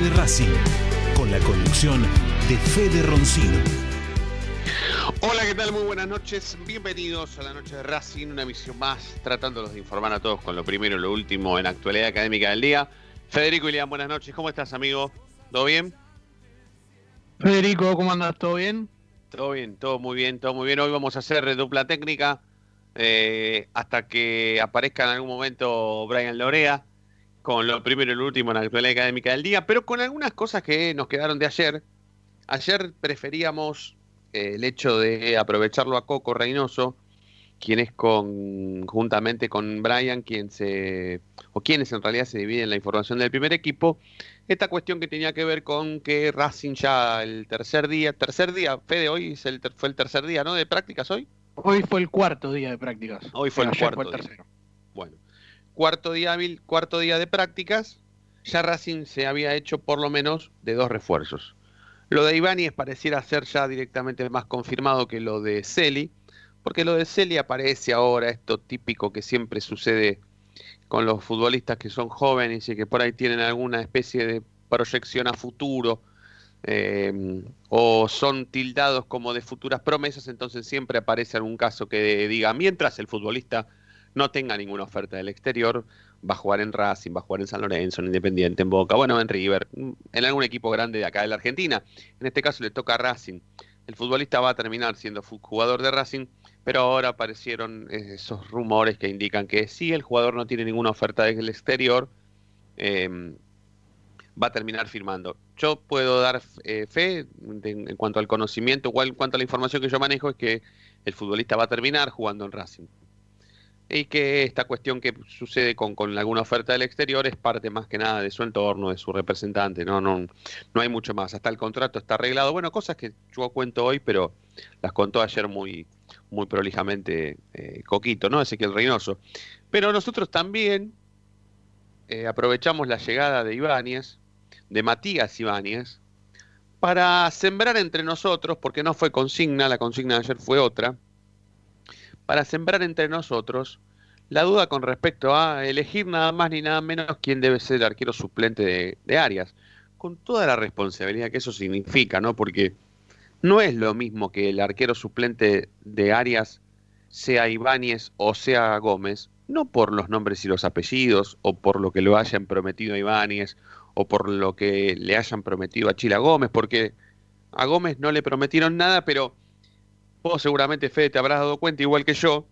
De Racing, con la conducción de Fede Roncino. Hola, ¿qué tal? Muy buenas noches. Bienvenidos a la noche de Racing, una emisión más, tratándolos de informar a todos con lo primero y lo último en actualidad académica del día. Federico Ilián, buenas noches. ¿Cómo estás, amigo? ¿Todo bien? Federico, ¿cómo andas? ¿Todo bien? Todo bien, todo muy bien, todo muy bien. Hoy vamos a hacer dupla técnica eh, hasta que aparezca en algún momento Brian Lorea con lo primero y lo último en la actualidad académica del día, pero con algunas cosas que nos quedaron de ayer. Ayer preferíamos el hecho de aprovecharlo a Coco Reynoso, quien es con, juntamente con Brian, quien se, o quienes en realidad se dividen la información del primer equipo, esta cuestión que tenía que ver con que Racing ya el tercer día, tercer día, Fede, hoy es el fue el tercer día, ¿no? De prácticas hoy. Hoy fue el cuarto día de prácticas. Hoy fue el Pero cuarto fue el día. tercero. Bueno, cuarto día hábil, cuarto día de prácticas, ya Racing se había hecho por lo menos de dos refuerzos. Lo de Ibáñez pareciera ser ya directamente más confirmado que lo de Celi, porque lo de Celi aparece ahora, esto típico que siempre sucede con los futbolistas que son jóvenes y que por ahí tienen alguna especie de proyección a futuro, eh, o son tildados como de futuras promesas, entonces siempre aparece algún caso que diga, mientras el futbolista no tenga ninguna oferta del exterior, va a jugar en Racing, va a jugar en San Lorenzo, en Independiente, en Boca, bueno, en River, en algún equipo grande de acá de la Argentina. En este caso le toca a Racing. El futbolista va a terminar siendo jugador de Racing, pero ahora aparecieron eh, esos rumores que indican que si el jugador no tiene ninguna oferta del exterior, eh, va a terminar firmando. Yo puedo dar eh, fe en cuanto al conocimiento, o en cuanto a la información que yo manejo, es que el futbolista va a terminar jugando en Racing. Y que esta cuestión que sucede con, con alguna oferta del exterior es parte más que nada de su entorno, de su representante, no, no, no hay mucho más. Hasta el contrato está arreglado. Bueno, cosas que yo cuento hoy, pero las contó ayer muy, muy prolijamente eh, Coquito, ¿no? Ezequiel Reynoso. Pero nosotros también eh, aprovechamos la llegada de Ibáñez, de Matías Ibáñez, para sembrar entre nosotros, porque no fue consigna, la consigna de ayer fue otra, para sembrar entre nosotros la duda con respecto a elegir nada más ni nada menos quién debe ser el arquero suplente de, Arias, con toda la responsabilidad que eso significa, ¿no? Porque no es lo mismo que el arquero suplente de Arias sea Ibáñez o sea Gómez, no por los nombres y los apellidos, o por lo que lo hayan prometido a Ibáñez, o por lo que le hayan prometido a Chila Gómez, porque a Gómez no le prometieron nada, pero vos seguramente, Fede, te habrás dado cuenta, igual que yo,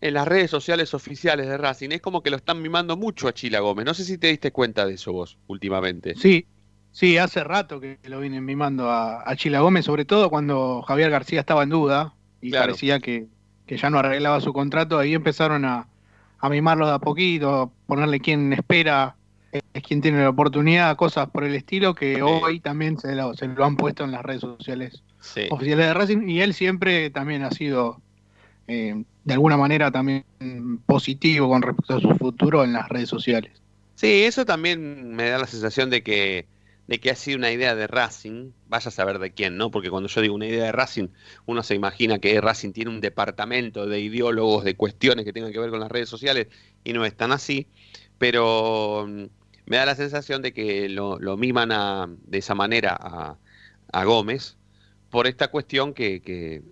en las redes sociales oficiales de Racing, es como que lo están mimando mucho a Chila Gómez. No sé si te diste cuenta de eso vos últimamente. Sí, sí, hace rato que lo vienen mimando a, a Chila Gómez, sobre todo cuando Javier García estaba en duda y Claro. parecía que, que ya no arreglaba su contrato. Ahí empezaron a, a mimarlo de a poquito, a ponerle quien espera, es quien tiene la oportunidad, cosas por el estilo que hoy también se lo, se lo han puesto en las redes sociales Sí. oficiales de Racing y él siempre también ha sido eh, de alguna manera también positivo con respecto a su futuro en las redes sociales. Sí, eso también me da la sensación de que, de que ha sido una idea de Racing, vaya a saber de quién, ¿no? Porque cuando yo digo una idea de Racing, uno se imagina que Racing tiene un departamento de ideólogos, de cuestiones que tengan que ver con las redes sociales, y no es tan así, pero me da la sensación de que lo, miman a, de esa manera a, Gómez por esta cuestión que,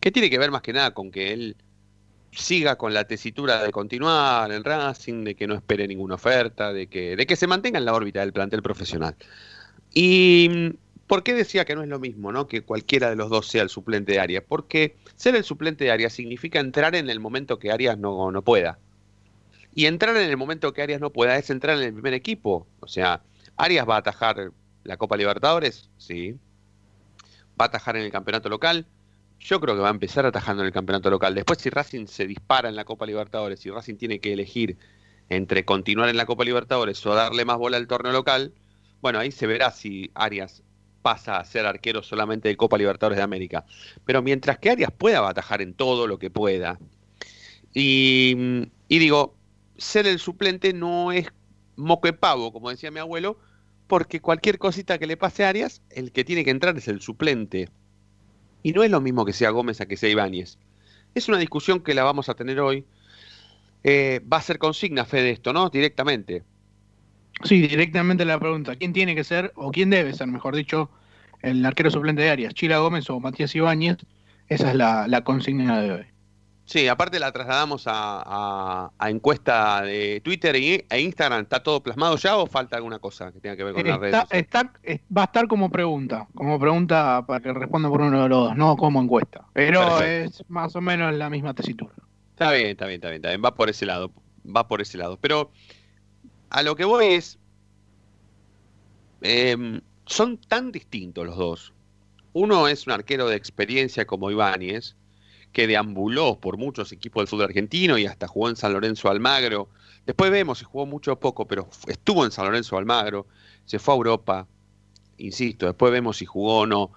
tiene que ver más que nada con que él siga con la tesitura de continuar en Racing, de que no espere ninguna oferta, de que, de que se mantenga en la órbita del plantel profesional. ¿Y por qué decía que no es lo mismo, ¿no? que cualquiera de los dos sea el suplente de Arias? Porque ser el suplente de Arias significa entrar en el momento que Arias no pueda. Y entrar en el momento que Arias no pueda es entrar en el primer equipo. O sea, Arias va a atajar la Copa Libertadores, sí. Va a atajar en el campeonato local, yo creo que va a empezar atajando en el campeonato local. Después, si Racing se dispara en la Copa Libertadores, si Racing tiene que elegir entre continuar en la Copa Libertadores o darle más bola al torneo local, bueno, ahí se verá si Arias pasa a ser arquero solamente de Copa Libertadores de América. Pero mientras que Arias pueda atajar en todo lo que pueda, y, y digo, ser el suplente no es moque pavo, como decía mi abuelo, porque cualquier cosita que le pase a Arias, el que tiene que entrar es el suplente. Y no es lo mismo que sea Gómez a que sea Ibáñez. Es una discusión que la vamos a tener hoy. Eh, va a ser consigna, fe de esto, ¿no? Directamente. Sí, directamente la pregunta. ¿Quién tiene que ser, o quién debe ser, mejor dicho, el arquero suplente de Arias? ¿Chila Gómez o Matías Ibáñez? Esa es la, la consigna de hoy. Sí, aparte la trasladamos a, a, a encuesta de Twitter e, Instagram. ¿Está todo plasmado ya o falta alguna cosa que tenga que ver con las redes? Está, está- va a estar como pregunta, como pregunta para que responda por uno de los dos, no como encuesta. Pero Perfecto. es más o menos la misma tesitura. Está bien, está bien, está bien, está bien. Va por ese lado. Va por ese lado. Pero a lo que voy es. em, son tan distintos los dos. Uno es un arquero de experiencia como Ibáñez, que deambuló por muchos equipos del fútbol argentino y hasta jugó en San Lorenzo Almagro. Después vemos si jugó mucho o poco, pero estuvo en San Lorenzo Almagro, se fue a Europa, insisto, después vemos si jugó o no.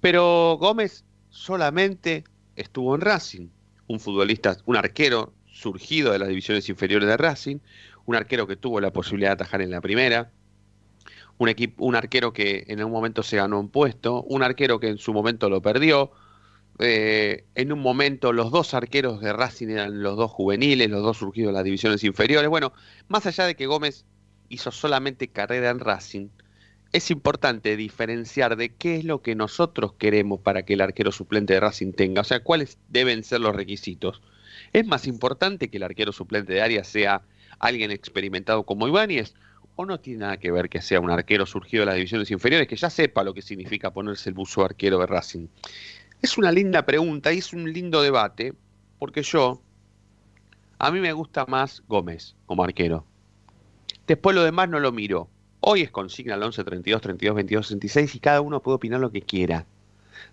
Pero Gómez solamente estuvo en Racing, un futbolista, un arquero surgido de las divisiones inferiores de Racing, un arquero que tuvo la posibilidad de atajar en la primera, un, equipo, un arquero que en un momento se ganó un puesto, un arquero que en su momento lo perdió. Eh, en un momento los dos arqueros de Racing eran los dos juveniles, los dos surgidos de las divisiones inferiores. Bueno, más allá de que Gómez hizo solamente carrera en Racing, es importante diferenciar de qué es lo que nosotros queremos para que el arquero suplente de Racing tenga, o sea, cuáles deben ser los requisitos. ¿Es más importante que el arquero suplente de área sea alguien experimentado como Ibáñez? ¿O no tiene nada que ver que sea un arquero surgido de las divisiones inferiores que ya sepa lo que significa ponerse el buzo arquero de Racing? Es una linda pregunta y es un lindo debate, porque yo, a mí me gusta más Gómez como arquero. Después lo demás no lo miro. Hoy es consigna al 11 32 32 22 66 y cada uno puede opinar lo que quiera.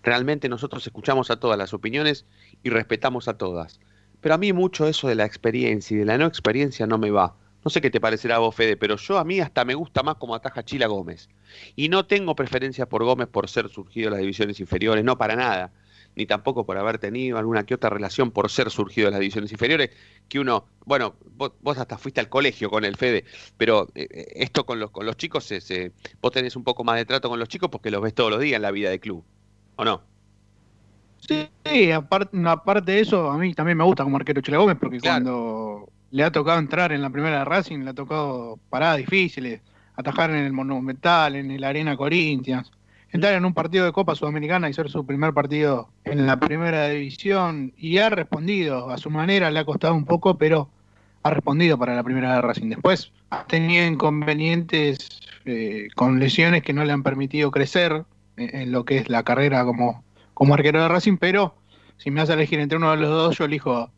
Realmente nosotros escuchamos a todas las opiniones y respetamos a todas. Pero a mí mucho eso de la experiencia y de la no experiencia no me va. No sé qué te parecerá a vos, Fede, pero yo a mí hasta me gusta más como ataja Chila Gómez. Y no tengo preferencia por Gómez por ser surgido de las divisiones inferiores, no para nada. Ni tampoco por haber tenido alguna que otra relación por ser surgido de las divisiones inferiores, que uno, bueno, vos, vos hasta fuiste al colegio con el Fede, pero eh, eh, esto con los, con los chicos, vos tenés un poco más de trato con los chicos porque los ves todos los días en la vida de club, ¿o no? Sí, aparte, aparte de eso, a mí también me gusta como arquero Chila Gómez, porque Claro. cuando le ha tocado entrar en la primera de Racing, le ha tocado paradas difíciles, atajar en el Monumental, en el Arena Corinthians, entrar en un partido de Copa Sudamericana y ser su primer partido en la primera división, y ha respondido a su manera, le ha costado un poco, pero ha respondido para la primera de Racing. Después ha tenido inconvenientes eh, con lesiones que no le han permitido crecer en, lo que es la carrera como, como arquero de Racing, pero si me hace elegir entre uno de los dos, yo elijo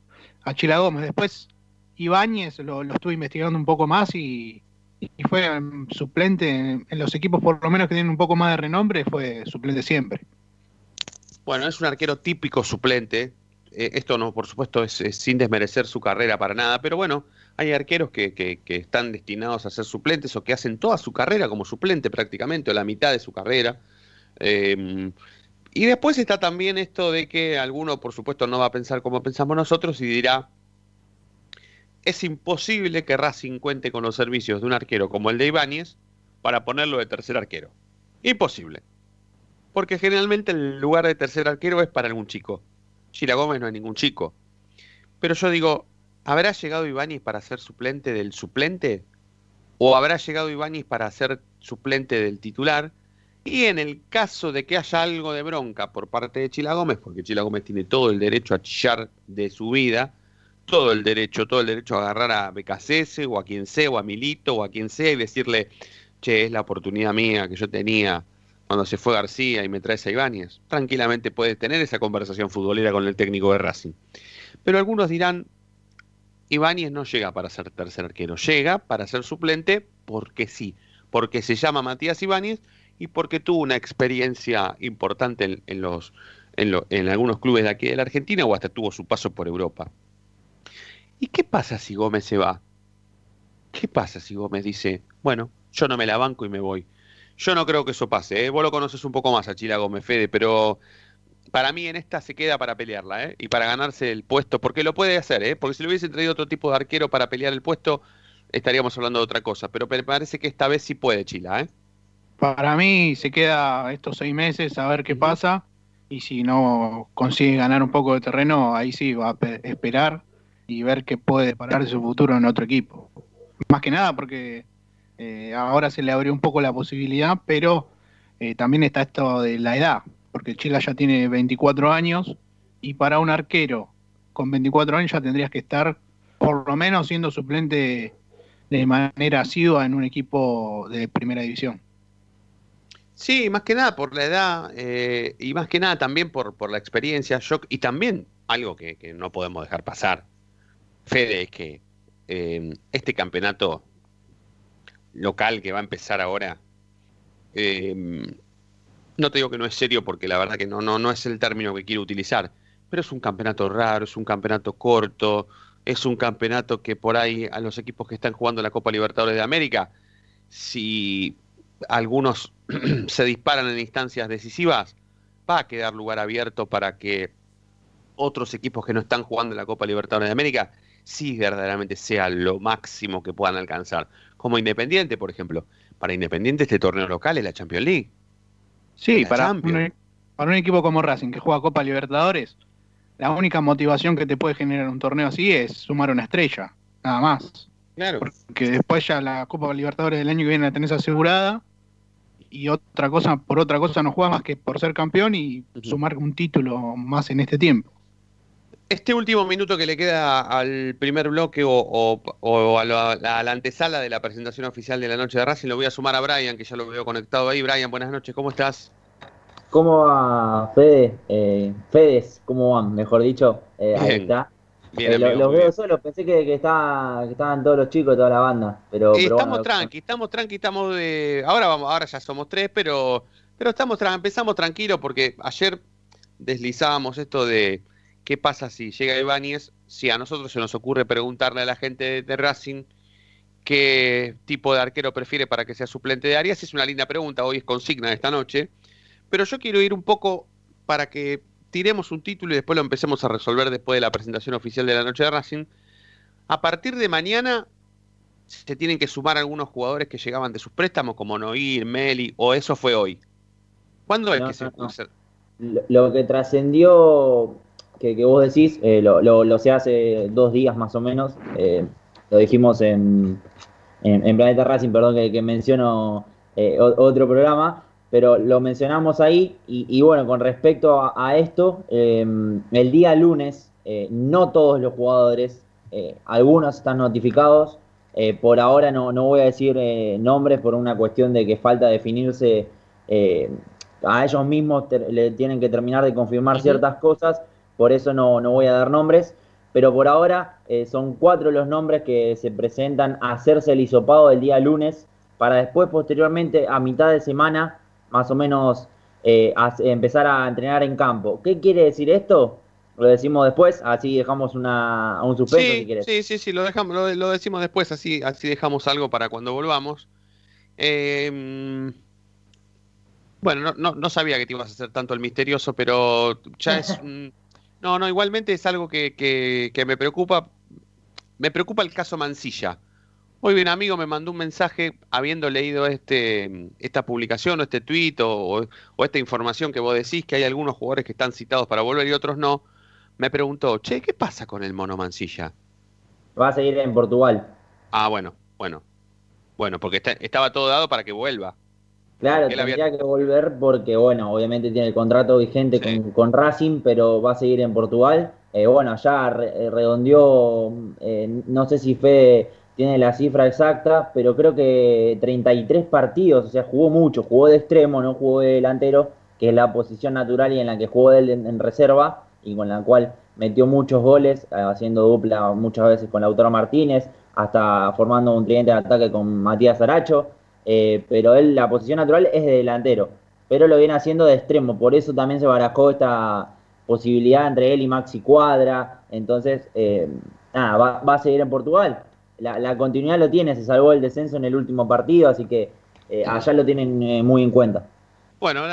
a, Chila Gómez. Después, Ibáñez lo estuve investigando un poco más y, y fue suplente en, los equipos, por lo menos que tienen un poco más de renombre, fue suplente siempre. Bueno, es un arquero típico suplente. Eh, esto no, por supuesto, es, sin desmerecer su carrera para nada, pero bueno, hay arqueros que, que- están destinados a ser suplentes o que hacen toda su carrera como suplente prácticamente, o la mitad de su carrera. Eh, Y después está también esto de que alguno, por supuesto, no va a pensar como pensamos nosotros y dirá, es imposible que Racing cuente con los servicios de un arquero como el de Ibáñez para ponerlo de tercer arquero. Imposible. Porque generalmente el lugar de tercer arquero es para algún chico. Chila Gómez no es ningún chico. Pero yo digo, ¿habrá llegado Ibáñez para ser suplente del suplente? ¿O habrá llegado Ibáñez para ser suplente del titular? Y en el caso de que haya algo de bronca por parte de Chila Gómez, porque Chila Gómez tiene todo el derecho a chillar de su vida, todo el derecho, todo el derecho a agarrar a BKCS o a quien sea, o a Milito o a quien sea y decirle, che, es la oportunidad mía que yo tenía cuando se fue García y me traes a Ibáñez. Tranquilamente puedes tener esa conversación futbolera con el técnico de Racing. Pero algunos dirán, Ibáñez no llega para ser tercer arquero, llega para ser suplente porque sí, porque se llama Matías Ibáñez y porque tuvo una experiencia importante en, en algunos clubes de aquí de la Argentina o hasta tuvo su paso por Europa. ¿Y qué pasa si Gómez se va? ¿Qué pasa si Gómez dice, bueno, yo no me la banco y me voy? Yo no creo que eso pase, ¿eh? vos lo conoces un poco más a Chila Gómez, Fede, pero para mí en esta se queda para pelearla ¿eh? y para ganarse el puesto, porque lo puede hacer, ¿eh? porque si le hubiesen traído otro tipo de arquero para pelear el puesto, estaríamos hablando de otra cosa, pero me parece que esta vez sí puede Chila. ¿eh? Para mí se queda estos seis meses a ver qué pasa y si no consigue ganar un poco de terreno, ahí sí va a esperar y ver qué puede parar su futuro en otro equipo. Más que nada porque eh, ahora se le abrió un poco la posibilidad, pero eh, también está esto de la edad, porque Chila ya tiene 24 años y para un arquero con 24 años ya tendrías que estar por lo menos siendo suplente de manera asidua en un equipo de primera división. Sí, más que nada por la edad eh, y más que nada también por, por la experiencia y también algo que, que, no podemos dejar pasar, Fede, es que eh, este campeonato local que va a empezar ahora, eh, no te digo que no es serio porque la verdad que no, no, no es el término que quiero utilizar, pero es un campeonato raro, es un campeonato corto, es un campeonato que por ahí a los equipos que están jugando la Copa Libertadores de América, si algunos se disparan en instancias decisivas, va a quedar lugar abierto para que otros equipos que no están jugando la Copa Libertadores de América sí verdaderamente sea lo máximo que puedan alcanzar. Como Independiente, por ejemplo. Para Independiente este torneo local es la Champions League. Sí, para un, para un equipo como Racing que juega Copa Libertadores, la única motivación que te puede generar un torneo así es sumar una estrella, nada más. Claro. Porque después ya la Copa Libertadores del año que viene la tenés asegurada y otra cosa, por otra cosa no juega más que por ser campeón y sumar un título más en este tiempo. Este último minuto que le queda al primer bloque o, o, o a, la, a, la, antesala de la presentación oficial de la noche de Racing lo voy a sumar a Brian, que ya lo veo conectado ahí. Brian, buenas noches, ¿cómo estás? ¿Cómo va Fede? Eh, Fedes, ¿cómo van? Mejor dicho, eh, ahí está. Bien, eh, amigo, los veo bien. solos, pensé que, que, estaba, que estaban todos los chicos, toda la banda. Pero, pero estamos bueno, tranqui, estamos tranqui, estamos de... Ahora vamos, ahora ya somos tres, pero, pero estamos tra- empezamos tranquilos porque ayer deslizábamos esto de qué pasa si llega Ibáñez, si a nosotros se nos ocurre preguntarle a la gente de, de Racing qué tipo de arquero prefiere para que sea suplente de Arias, es una linda pregunta, hoy es consigna de esta noche, pero yo quiero ir un poco para que tiremos un título y después lo empecemos a resolver después de la presentación oficial de la noche de Racing. A partir de mañana se tienen que sumar algunos jugadores que llegaban de sus préstamos, como Noir, Meli, o eso fue hoy. ¿Cuándo es que se, no, se- lo que trascendió, que, que vos decís, eh, lo, lo, lo sé hace dos días más o menos, eh, lo dijimos en, en, en Planeta Racing, perdón que, que menciono eh, otro programa, pero lo mencionamos ahí y, y bueno, con respecto a, a esto, eh, el día lunes no todos los jugadores, algunos están notificados, por ahora no, no voy a decir eh, nombres por una cuestión de que falta definirse eh, a ellos mismos le tienen que terminar de confirmar ciertas cosas, por eso no, no voy a dar nombres, pero por ahora eh, son cuatro los nombres que se presentan a hacerse el hisopado el día lunes, para después posteriormente a mitad de semana más o menos eh, a- empezar a entrenar en campo. ¿Qué quiere decir esto? Lo decimos después, así dejamos una, un suspenso si Sí, quieres. sí, sí, sí, lo dejamos, lo, lo decimos después, así, así dejamos algo para cuando volvamos. Eh, Bueno, no, no, no sabía que te ibas a hacer tanto el misterioso, pero ya es... un- No, no, igualmente es algo que, que- que me preocupa. Me preocupa el caso Mancilla. Hoy un amigo me mandó un mensaje habiendo leído este, esta publicación o este tuit o, o- o esta información que vos decís que hay algunos jugadores que están citados para volver y otros no. Me preguntó, che, ¿qué pasa con el mono Mancilla? Va a seguir en Portugal. Ah, bueno, bueno. Bueno, porque está- estaba todo dado para que vuelva. Claro, había- tendría que volver porque, bueno, obviamente tiene el contrato vigente Sí. con, con Racing, pero va a seguir en Portugal. Eh, bueno, ya re- eh, redondeó, eh, no sé si Fede tiene la cifra exacta, pero creo que 33 partidos, o sea, jugó mucho, jugó de extremo, no jugó de delantero, que es la posición natural y en la que jugó él en, en reserva y con la cual metió muchos goles, eh, haciendo dupla muchas veces con Lautaro Martínez, hasta formando un tridente de ataque con Matías Aracho. Eh, pero él, la posición natural es de delantero, pero lo viene haciendo de extremo, por eso también se barajó esta posibilidad entre él y Maxi Cuadra, entonces, eh, nada, va, va a seguir en Portugal. La, la continuidad lo tiene, se salvó el descenso en el último partido, así que eh, allá lo tienen muy en cuenta. Bueno,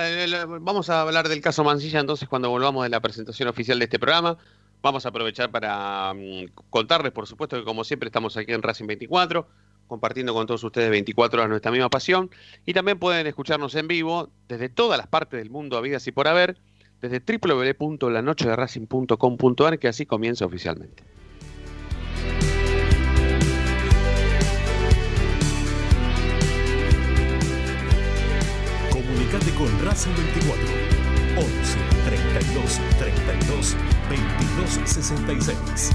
vamos a hablar del caso Mancilla entonces cuando volvamos de la presentación oficial de este programa. Vamos a aprovechar para mm, contarles, por supuesto, que como siempre estamos aquí en Racing 24, compartiendo con todos ustedes 24 horas nuestra misma pasión. Y también pueden escucharnos en vivo desde todas las partes del mundo, habidas y por haber, desde www.lanochederacing.com.ar, que así comienza oficialmente. Comunicate con Racing 24 11 32 32 22 66.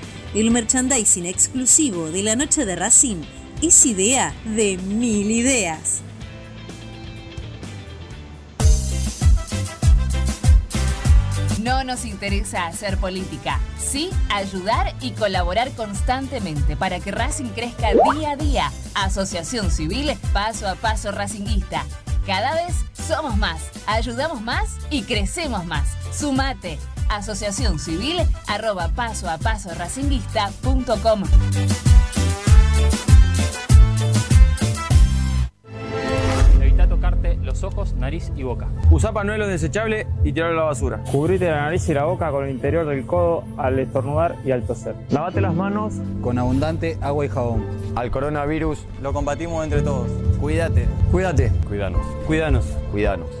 El merchandising exclusivo de la noche de Racing es idea de mil ideas. No nos interesa hacer política, sí ayudar y colaborar constantemente para que Racing crezca día a día. Asociación Civil Paso a Paso Racinguista. Cada vez somos más, ayudamos más y crecemos más. Sumate. Asociación Civil arroba paso a paso racinguista.com. Evita tocarte los ojos, nariz y boca. Usa pañuelos desechables y tirarlo a la basura. Cubrite la nariz y la boca con el interior del codo al estornudar y al toser. Lavate las manos con abundante agua y jabón. Al coronavirus Lo combatimos entre todos. Cuídate. Cuídate. Cuídanos. Cuídanos. Cuídanos.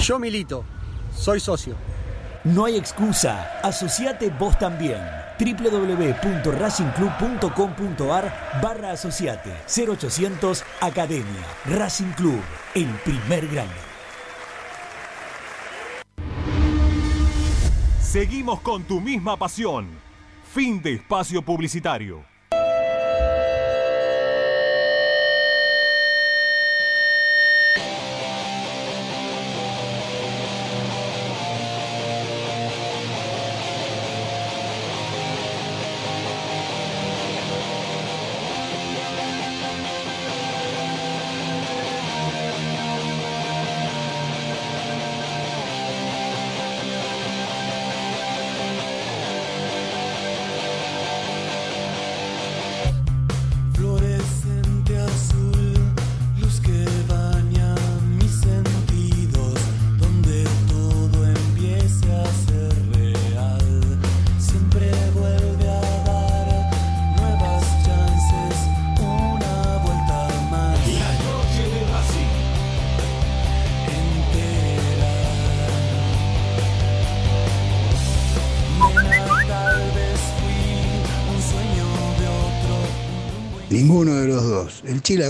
Yo milito. Soy socio. No hay excusa, asociate vos también. www.racingclub.com.ar barra asociate 0800 Academia Racing Club, el primer grande. Seguimos con tu misma pasión. Fin de espacio publicitario.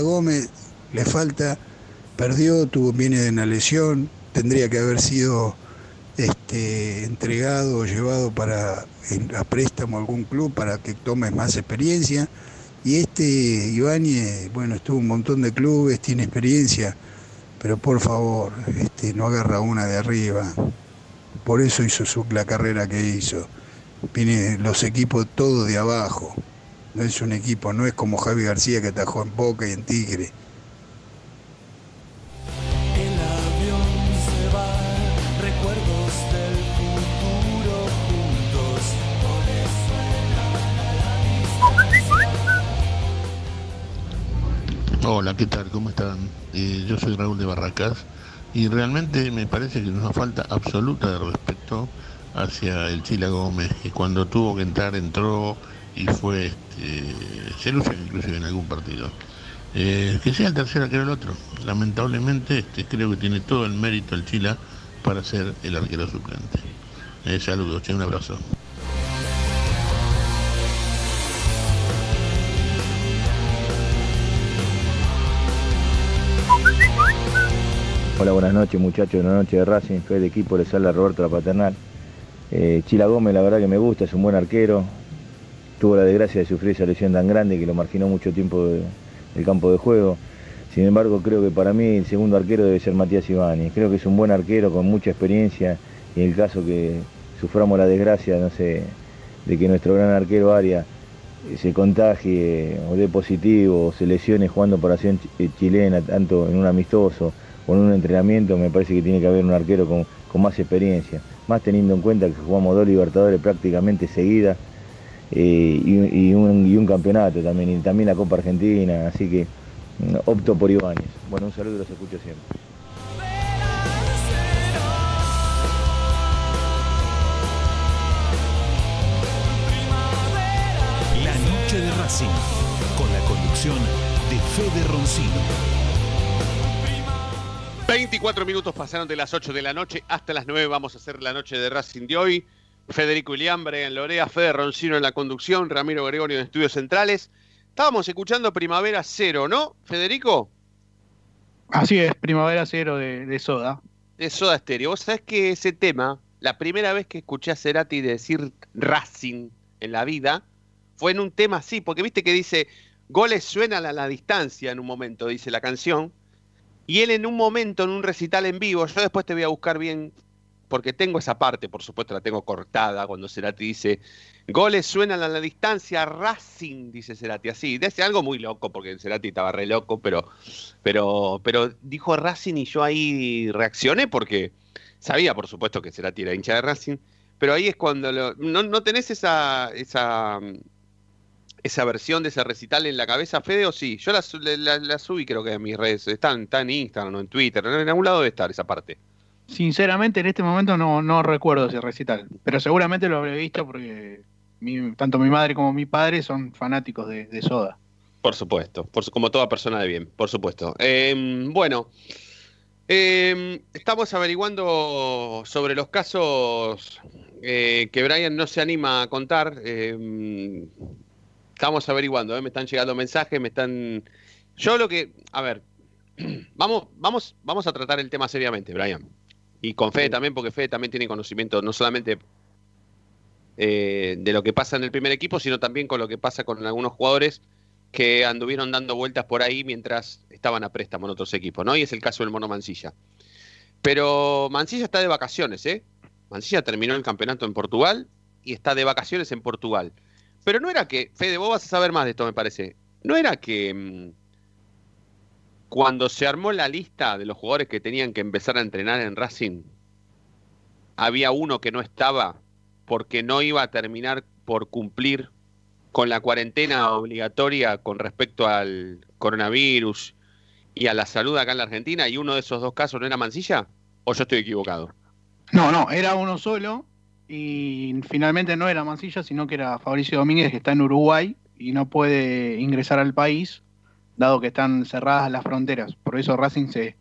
Gómez le falta, perdió, tuvo, viene de una lesión, tendría que haber sido este, entregado o llevado para a préstamo a algún club para que tome más experiencia. Y este Ibáñez, bueno, estuvo un montón de clubes, tiene experiencia, pero por favor, este, no agarra una de arriba. Por eso hizo su, la carrera que hizo. Viene los equipos todos de abajo. No es un equipo, no es como Javi García que atajó en Boca y en Tigre. El avión se va, recuerdos del futuro juntos. Por eso la distancia. Hola, ¿qué tal? ¿Cómo están? Eh, yo soy Raúl de Barracas y realmente me parece que nos falta absoluta de respeto hacia el Chila Gómez, que cuando tuvo que entrar entró y fue, este, se inclusive en algún partido. Eh, que sea el tercero arquero el otro. Lamentablemente este, creo que tiene todo el mérito el Chila para ser el arquero suplente. Eh, saludos, che, un abrazo. Hola, buenas noches muchachos, buenas noches de Racing, del equipo, les habla Roberto La Paternal. Eh, Chila Gómez la verdad que me gusta, es un buen arquero, tuvo la desgracia de sufrir esa lesión tan grande que lo marginó mucho tiempo de- del campo de juego. Sin embargo, creo que para mí el segundo arquero debe ser Matías Ibáñez. Creo que es un buen arquero con mucha experiencia y en el caso que suframos la desgracia, no sé, de que nuestro gran arquero Aria se contagie o dé positivo o se lesione jugando para chi- eh, chilena, tanto en un amistoso o en un entrenamiento, me parece que tiene que haber un arquero con más experiencia. Más teniendo en cuenta que jugamos dos Libertadores prácticamente seguidas eh, y, y un, y un campeonato también, y también la Copa Argentina, así que mm, opto por Ibáñez. Bueno, un saludo y los escucho siempre. La noche de Racing, con la conducción de Fede Roncino. 24 minutos pasaron de las 8 de la noche hasta las 9. Vamos a hacer la noche de Racing de hoy. Federico Iliambre en Lorea, Fede Roncino en la conducción, Ramiro Gregorio en Estudios Centrales. Estábamos escuchando Primavera Cero, ¿no, Federico? Así es, Primavera Cero de, de Soda. De Soda Stereo. Vos sabés que ese tema, la primera vez que escuché a Cerati decir Racing en la vida, fue en un tema así, porque viste que dice, goles suenan a la distancia en un momento, dice la canción. Y él en un momento, en un recital en vivo, yo después te voy a buscar bien, porque tengo esa parte, por supuesto la tengo cortada, cuando Cerati dice, goles suenan a la distancia, Racing, dice Cerati, así. Dice algo muy loco, porque Cerati estaba re loco, pero, pero, pero dijo Racing y yo ahí reaccioné, porque sabía, por supuesto, que Cerati era hincha de Racing, pero ahí es cuando lo- no, no tenés esa, esa, esa versión de ese recital en la cabeza, Fede, o sí. Yo la, la- la subí, creo que en mis redes. Está, en- está en Instagram o en Twitter. En algún lado debe estar esa parte. Sinceramente, en este momento no, recuerdo ese recital, pero seguramente lo habré visto porque mi- tanto mi madre como mi padre son fanáticos de, Soda. Por supuesto, como toda persona de bien, por supuesto. Eh, bueno, Eh, estamos averiguando sobre los casos eh, que Brian no se anima a contar. eh, estamos averiguando, eh, me están llegando mensajes, me están. Yo lo que. A ver, vamos, vamos, vamos a tratar el tema seriamente, Brian. Y con Fede también, porque Fede también tiene conocimiento no solamente eh, de lo que pasa en el primer equipo, sino también con lo que pasa con algunos jugadores que anduvieron dando vueltas por ahí mientras estaban a préstamo en otros equipos, ¿no? Y es el caso del Mono Mancilla. Pero Mancilla está de vacaciones, ¿eh? Mancilla terminó el campeonato en Portugal y está de vacaciones en Portugal. Pero no era que, Fede, vos vas a saber más de esto, me parece. No era que mm, cuando se armó la lista de los jugadores que tenían que empezar a entrenar en Racing, había uno que no estaba porque no iba a terminar por cumplir con la cuarentena obligatoria con respecto al coronavirus y a la salud acá en la Argentina, y uno de esos dos casos no era Mancilla, o yo estoy equivocado. No, no, era uno solo y finalmente no era Mancilla, sino que era Fabricio Domínguez, que está en Uruguay y no puede ingresar al país, dado que están cerradas las fronteras. Por eso Racing se,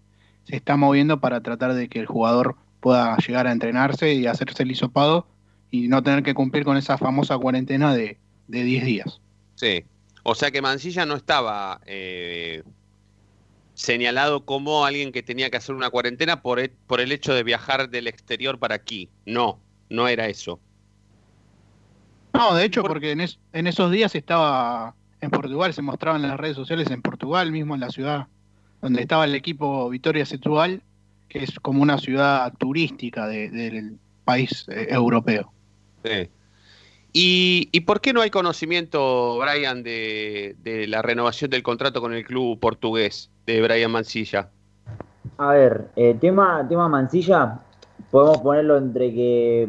se está moviendo para tratar de que el jugador pueda llegar a entrenarse y hacerse el hisopado y no tener que cumplir con esa famosa cuarentena de, de 10 días. Sí. O sea que Mancilla no estaba eh, señalado como alguien que tenía que hacer una cuarentena por el, por el hecho de viajar del exterior para aquí. No, no era eso. No, de hecho, porque en, es- en esos días estaba en Portugal, se mostraban en las redes sociales en Portugal, mismo en la ciudad donde estaba el equipo Vitoria Setúbal, que es como una ciudad turística de- del país eh, europeo. Sí. ¿Y, y por qué no hay conocimiento, Brian, de, de la renovación del contrato con el club portugués de Brian Mancilla? A ver, eh, tema, tema Mancilla, podemos ponerlo entre que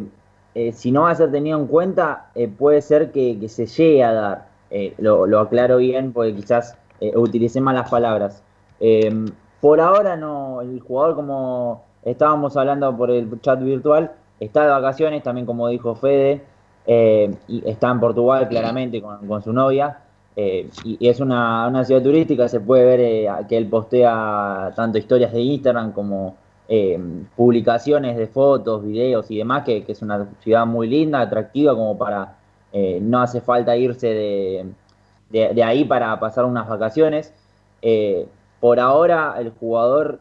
eh, si no va a ser tenido en cuenta, eh, puede ser que, que se llegue a dar. Eh, lo, lo aclaro bien porque quizás eh, utilicé malas palabras. Eh, por ahora no, el jugador como estábamos hablando por el chat virtual, está de vacaciones, también como dijo Fede, eh, y está en Portugal claramente con, con su novia. eh, y, es una, una ciudad turística, se puede ver eh, que él postea tanto historias de Instagram como eh, publicaciones de fotos, videos y demás, que es una ciudad muy linda, atractiva, como para eh, no hace falta irse de, de- de ahí para pasar unas vacaciones. Eh, por ahora el jugador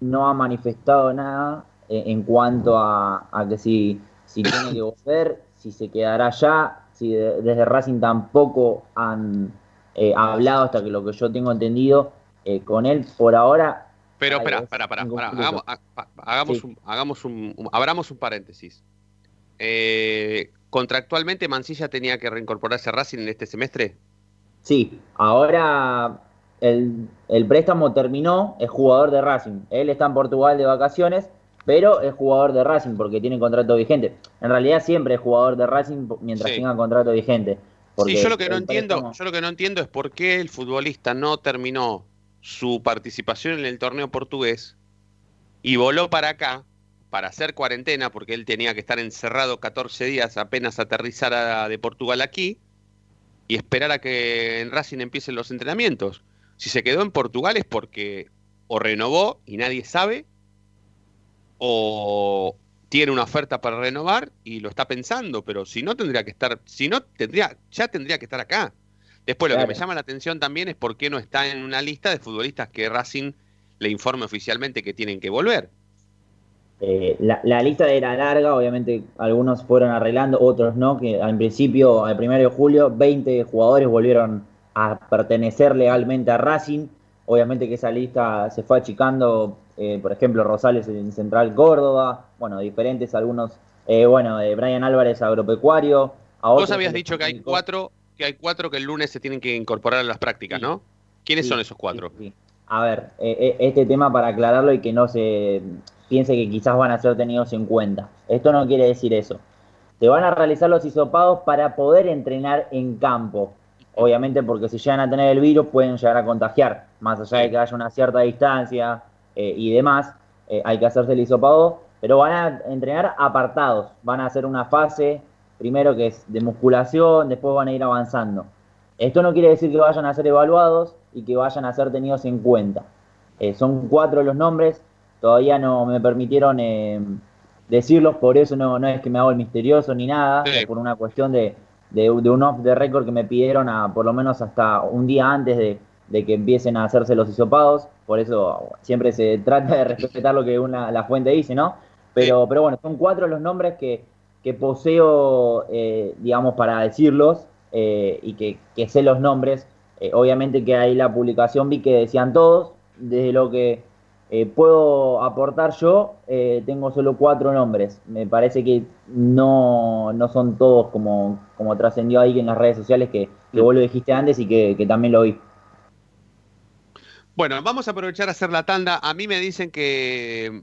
no ha manifestado nada eh, en cuanto a, a que si, si tiene que volver, si se quedará allá, si de- desde Racing tampoco han eh, hablado hasta que lo que yo tengo entendido eh, con él por ahora. Pero espera, es espera, espera, inconcluso. espera, hagamos, ha- ha- hagamos, Sí. un, hagamos un, un- abramos un paréntesis. Eh, ¿Contractualmente Mancilla tenía que reincorporarse a Racing en este semestre? Sí, ahora el, el préstamo terminó, es jugador de Racing. Él está en Portugal de vacaciones, pero es jugador de Racing porque tiene contrato vigente. En realidad siempre es jugador de Racing mientras Sí. tenga contrato vigente. Sí, yo lo que no entiendo, préstamo- yo lo que no entiendo es por qué el futbolista no terminó su participación en el torneo portugués y voló para acá para hacer cuarentena, porque él tenía que estar encerrado 14 días apenas aterrizara de Portugal aquí, y esperar a que en Racing empiecen los entrenamientos. Si se quedó en Portugal es porque o renovó y nadie sabe, o tiene una oferta para renovar y lo está pensando, pero si no tendría que estar, si no tendría, ya tendría que estar acá. Después lo que me llama la atención también es por qué no está en una lista de futbolistas que Racing le informe oficialmente que tienen que volver. Eh, la, la lista era larga, obviamente algunos fueron arreglando, otros no, que al principio, al 1 de julio, 20 jugadores volvieron a pertenecer legalmente a Racing. Obviamente que esa lista se fue achicando, eh, por ejemplo, Rosales en Central Córdoba, bueno, diferentes algunos, eh, bueno, de Brian Álvarez Agropecuario. A Vos habías dicho que hay cuatro, que hay cuatro que el lunes se tienen que incorporar a las prácticas, ¿no? ¿Quiénes Sí, son esos cuatro? sí. A ver, eh, este tema para aclararlo y que no se piense que quizás van a ser tenidos en cuenta. Esto no quiere decir eso. Se van a realizar los hisopados para poder entrenar en campo. Obviamente porque si llegan a tener el virus pueden llegar a contagiar. Más allá de que haya una cierta distancia eh, y demás, eh, hay que hacerse el hisopado. Pero van a entrenar apartados. Van a hacer una fase, primero que es de musculación, después van a ir avanzando. Esto no quiere decir que vayan a ser evaluados y que vayan a ser tenidos en cuenta. Eh, son cuatro los nombres. Todavía no me permitieron eh, decirlos, por eso no, no es que me hago el misterioso ni nada, es por una cuestión de, de, de un off the record que me pidieron a por lo menos hasta un día antes de, de que empiecen a hacerse los hisopados, por eso siempre se trata de respetar lo que una, la fuente dice, ¿no? Pero, pero bueno, son cuatro los nombres que, que poseo, eh, digamos, para decirlos eh, y que, que sé los nombres. Eh, obviamente que ahí la publicación vi que decían todos, desde lo que eh, puedo aportar yo, eh, tengo solo cuatro nombres. Me parece que no, no son todos como, como trascendió ahí en las redes sociales que, que vos lo dijiste antes y que, que también lo vi. Bueno, vamos a aprovechar a hacer la tanda. A mí me dicen que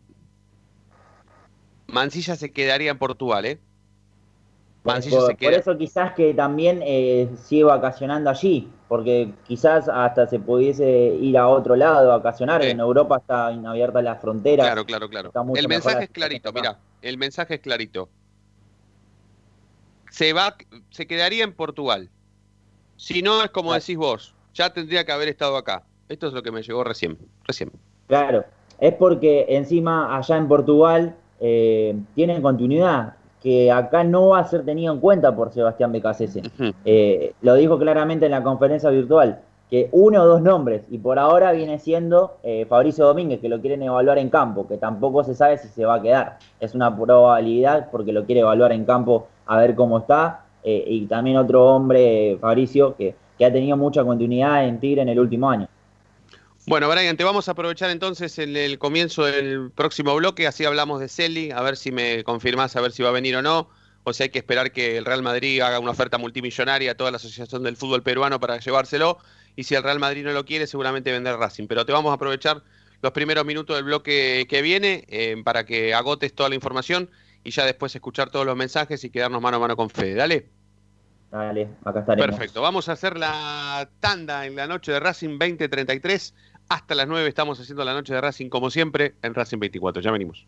Mancilla se quedaría en Portugal, ¿eh? Por, se por queda. eso quizás que también eh, sigue vacacionando allí, porque quizás hasta se pudiese ir a otro lado a vacacionar. En Europa están abiertas las fronteras. Claro, claro, claro. Está El mensaje la es clarito, mira, el mensaje es clarito. Se va, se quedaría en Portugal. Si no es como decís vos, ya tendría que haber estado acá. Esto es lo que me llegó recién, recién. Claro, es porque encima allá en Portugal eh, tienen continuidad, que acá no va a ser tenido en cuenta por Sebastián Becasese. Eh, lo dijo claramente en la conferencia virtual, que uno o dos nombres, y por ahora viene siendo eh, Fabricio Domínguez, que lo quieren evaluar en campo, que tampoco se sabe si se va a quedar. Es una probabilidad porque lo quiere evaluar en campo a ver cómo está. eh, y también otro hombre, Fabricio, que, que ha tenido mucha continuidad en Tigre en el último año. Bueno, Brian, te vamos a aprovechar entonces en el comienzo del próximo bloque, así hablamos de Celi, a ver si me confirmás, a ver si va a venir o no, o si hay que esperar que el Real Madrid haga una oferta multimillonaria a toda la Asociación del Fútbol Peruano para llevárselo, y si el Real Madrid no lo quiere, seguramente vender Racing. Pero te vamos a aprovechar los primeros minutos del bloque que viene eh, para que agotes toda la información y ya después escuchar todos los mensajes y quedarnos mano a mano con Fede. Dale. Dale, acá estaremos. Perfecto, vamos a hacer la tanda en la noche de Racing 2033. Hasta las 9 estamos haciendo la noche de Racing como siempre en Racing 24. Ya venimos.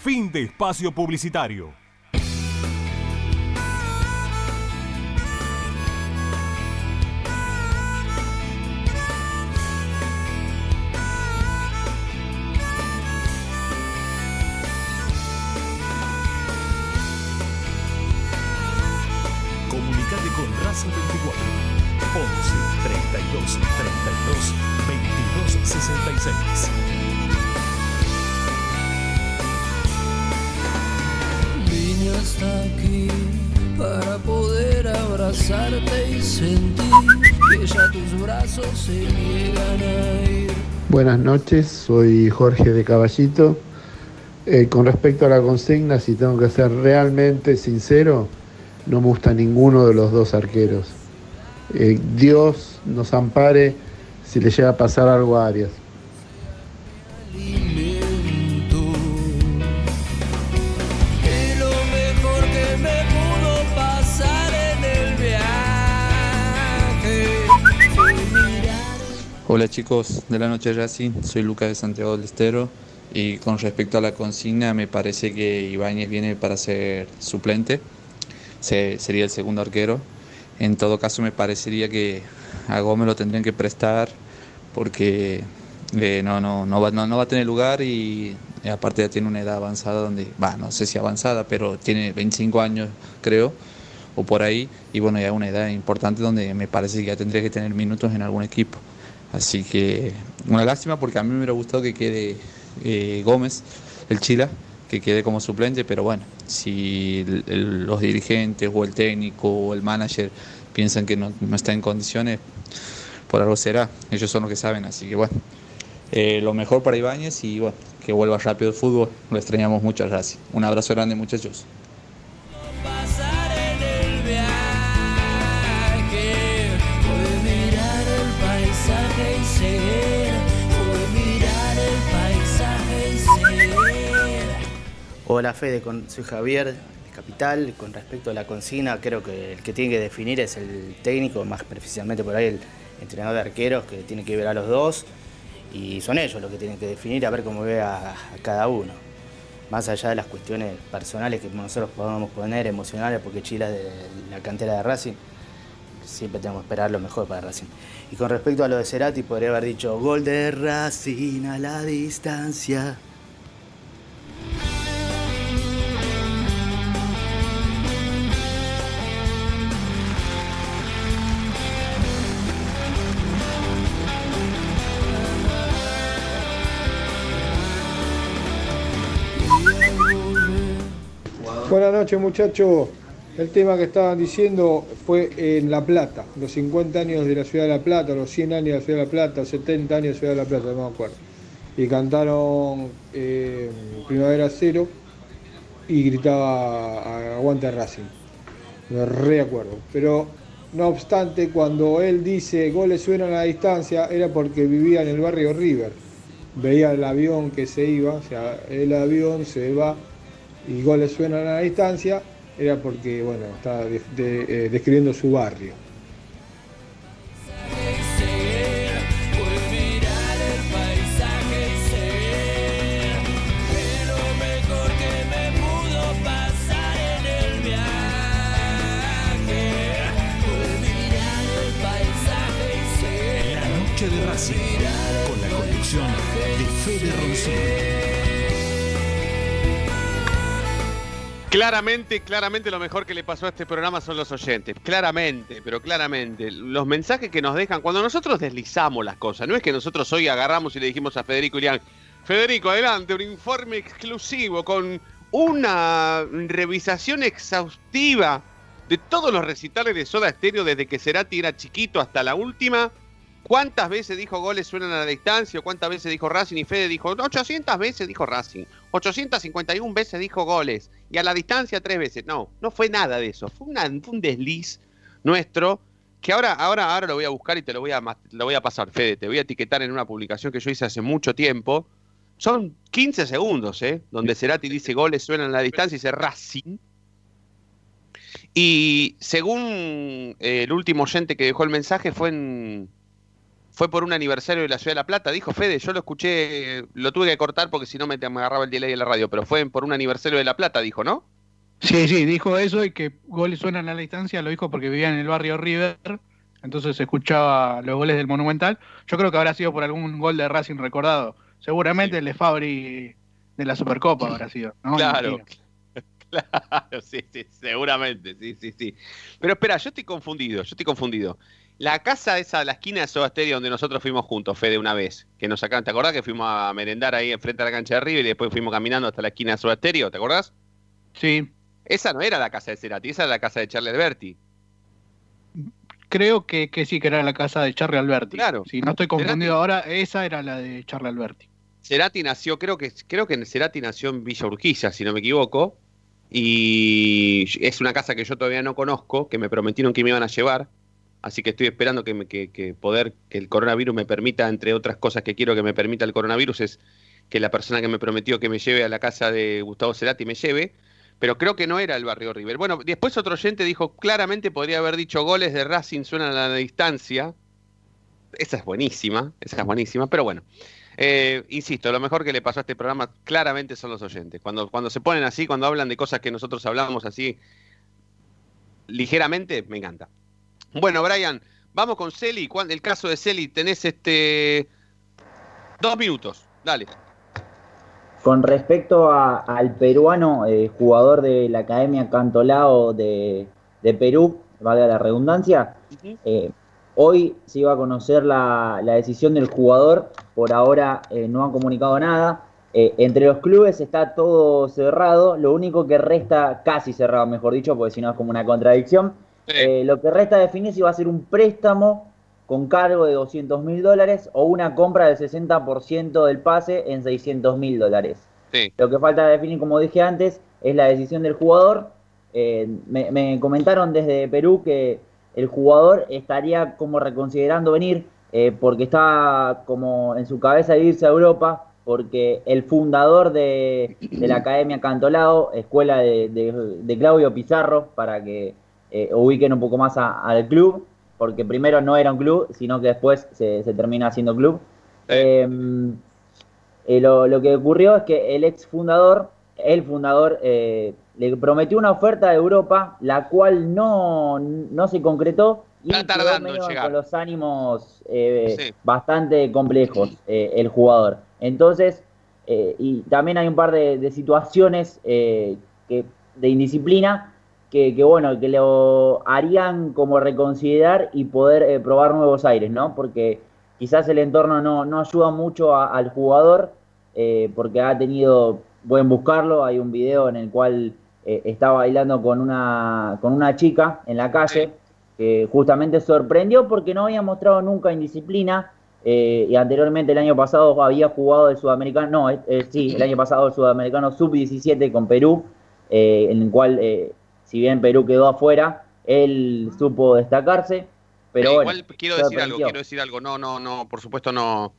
Fin de espacio publicitario. Comunicate con Raza 24 11 32 32 22 66 abrazarte y sentir que tus brazos se niegan a. Buenas noches, soy Jorge de Caballito. Eh, con respecto a la consigna, si tengo que ser realmente sincero, no me gusta ninguno de los dos arqueros. Eh, Dios nos ampare si le llega a pasar algo a Arias. Hola chicos. De la noche Racing, soy Lucas de Santiago del Estero. Y con respecto a la consigna me parece que Ibáñez viene para ser suplente, Se- sería el segundo arquero. En todo caso me parecería que a Gómez lo tendrían que prestar porque eh, no, no, no, va, no, no va a tener lugar y, y aparte ya tiene una edad avanzada donde, no sé si avanzada, pero tiene 25 años creo o por ahí. Y bueno ya una edad importante donde me parece que ya tendría que tener minutos en algún equipo. Así que una lástima porque a mí me hubiera gustado que quede eh, Gómez, el Chila, que quede como suplente, pero bueno, si el- los dirigentes o el técnico o el manager piensan que no, no está en condiciones, por algo será, ellos son los que saben, así que bueno, eh, lo mejor para Ibáñez y bueno, que vuelva rápido el fútbol, lo extrañamos mucho gracias. Un abrazo grande muchachos. Hola Fede, soy Javier de Capital. Con respecto a la consigna, creo que el que tiene que definir es el técnico, más precisamente por ahí el entrenador de arqueros, que tiene que ver a los dos. Y son ellos los que tienen que definir, a ver cómo ve a, cada uno. Más allá de las cuestiones personales que nosotros podamos poner, emocionales, porque Chile de la cantera de Racing, siempre tenemos que esperar lo mejor para Racing. Y con respecto a lo de Cerati, podría haber dicho gol de Racing a la distancia. Muchachos. El tema que estaban diciendo fue en La Plata, los 50 años de la ciudad de La Plata, los 100 años de la ciudad de La Plata, 70 años de la ciudad de La Plata, no me acuerdo. Y cantaron eh, Primavera Cero y gritaba Aguante Racing. Me reacuerdo. Pero no obstante, cuando él dice goles suenan a la distancia, era porque vivía en el barrio River. Veía el avión que se iba, o sea, el avión se va y goles suenan a la distancia, era porque, bueno, estaba de- eh, describiendo su barrio. Claramente, claramente lo mejor que le pasó a este programa son los oyentes. Claramente, pero claramente. Los mensajes que nos dejan, cuando nosotros deslizamos las cosas, no es que nosotros hoy agarramos y le dijimos a Federico Ilián, Federico, adelante, un informe exclusivo con una revisación exhaustiva de todos los recitales de Soda Stereo desde que Cerati era chiquito hasta la última. ¿Cuántas veces dijo goles suenan a la distancia? ¿Cuántas veces dijo Racing? Y Fede dijo 800 veces dijo Racing. 851 veces dijo goles. Y a la distancia tres veces. No, no fue nada de eso. Fue, un desliz nuestro que ahora, ahora, ahora lo voy a buscar y te lo voy a, lo voy a pasar, Fede. Te voy a etiquetar en una publicación que yo hice hace mucho tiempo. Son 15 segundos, ¿eh? Donde Cerati dice goles suenan a la distancia y dice Racing. Y según eh, el último oyente que dejó el mensaje fue en, fue por un aniversario de la Ciudad de La Plata. Dijo Fede, yo lo escuché, lo tuve que cortar porque si no me, me agarraba el delay de la radio, pero fue por un aniversario de La Plata, dijo, ¿no? Sí, sí, dijo eso y que goles suenan a la distancia, lo dijo porque vivía en el barrio River, entonces se escuchaba los goles del Monumental. Yo creo que habrá sido por algún gol de Racing recordado. Seguramente el de Fabri de la Supercopa habrá sido. ¿no? Claro. Claro, sí, sí, seguramente, sí, sí, sí. Pero espera, yo estoy confundido, yo estoy confundido. La casa esa, la esquina de Soda Stereo donde nosotros fuimos juntos, Fede, una vez, que nos sacaron, ¿te acordás que fuimos a merendar ahí enfrente a la cancha de River y después fuimos caminando hasta la esquina de Soda Stereo, ¿te acordás? Sí, Esa no era la casa de Cerati, esa era la casa de Charlie Alberti. creo que, que sí, que era la casa de Charlie Alberti. Claro. Si no estoy confundido ahora, esa era la de Charlie Alberti. Cerati nació, creo que creo que Cerati nació en Villa Urquiza, si no me equivoco. Y es una casa que yo todavía no conozco, que me prometieron que me iban a llevar. Así que estoy esperando que, poder, que el coronavirus me permita, entre otras cosas que quiero que me permita el coronavirus, es que la persona que me prometió que me lleve a la casa de Gustavo Cerati me lleve. Pero creo que no era el barrio River. Bueno, después otro oyente dijo, claramente podría haber dicho goles de Racing suenan a la distancia. Esa es buenísima, esa es buenísima, pero bueno. Eh, insisto, lo mejor que le pasó a este programa claramente son los oyentes. Cuando, cuando se ponen así, cuando hablan de cosas que nosotros hablamos así ligeramente, me encanta. Bueno, Brian, vamos con Celi. El caso de Celi, tenés este dos minutos. Dale. Con respecto a- al peruano, eh, jugador de la Academia Cantolao de, de Perú, valga la redundancia, eh, hoy se iba a conocer la, la decisión del jugador, por ahora eh, no han comunicado nada. Entre los clubes está todo cerrado, lo único que resta, casi cerrado mejor dicho, porque si no es como una contradicción, eh, lo que resta definir si va a ser un préstamo con cargo de 200 mil dólares o una compra del 60% del pase en 600 mil dólares. Sí. Lo que falta definir, como dije antes, es la decisión del jugador. Eh, me, me comentaron desde Perú que el jugador estaría como reconsiderando venir eh, porque está como en su cabeza de irse a Europa porque el fundador de, de la Academia Cantolao, escuela de, de- de Claudio Pizarro, para que eh, ubiquen un poco más a- al club, porque primero no era un club, sino que después se, se termina haciendo club. Eh, eh, lo, lo que ocurrió es que el ex fundador, el fundador, eh, le prometió una oferta de Europa, la cual no, no se concretó y Está tardando en llegar. con los ánimos eh, Sí. bastante complejos el jugador. Entonces, eh, y también hay un par de, de situaciones eh, que, de indisciplina que, que, bueno, que lo harían como reconsiderar y poder eh, probar nuevos aires, ¿no? Porque quizás el entorno no, no ayuda mucho a- al jugador, eh, porque ha tenido, pueden buscarlo, hay un video en el cual eh, está bailando con una, con una chica en la calle, que justamente sorprendió porque no había mostrado nunca indisciplina, eh, y anteriormente el año pasado había jugado el sudamericano, no, sí, el año pasado el sudamericano sub-17 con Perú, en el cual, eh, si bien Perú quedó afuera, él supo destacarse, pero Eh, bueno, igual quiero decir algo, quiero decir algo. No, no, no, por supuesto no,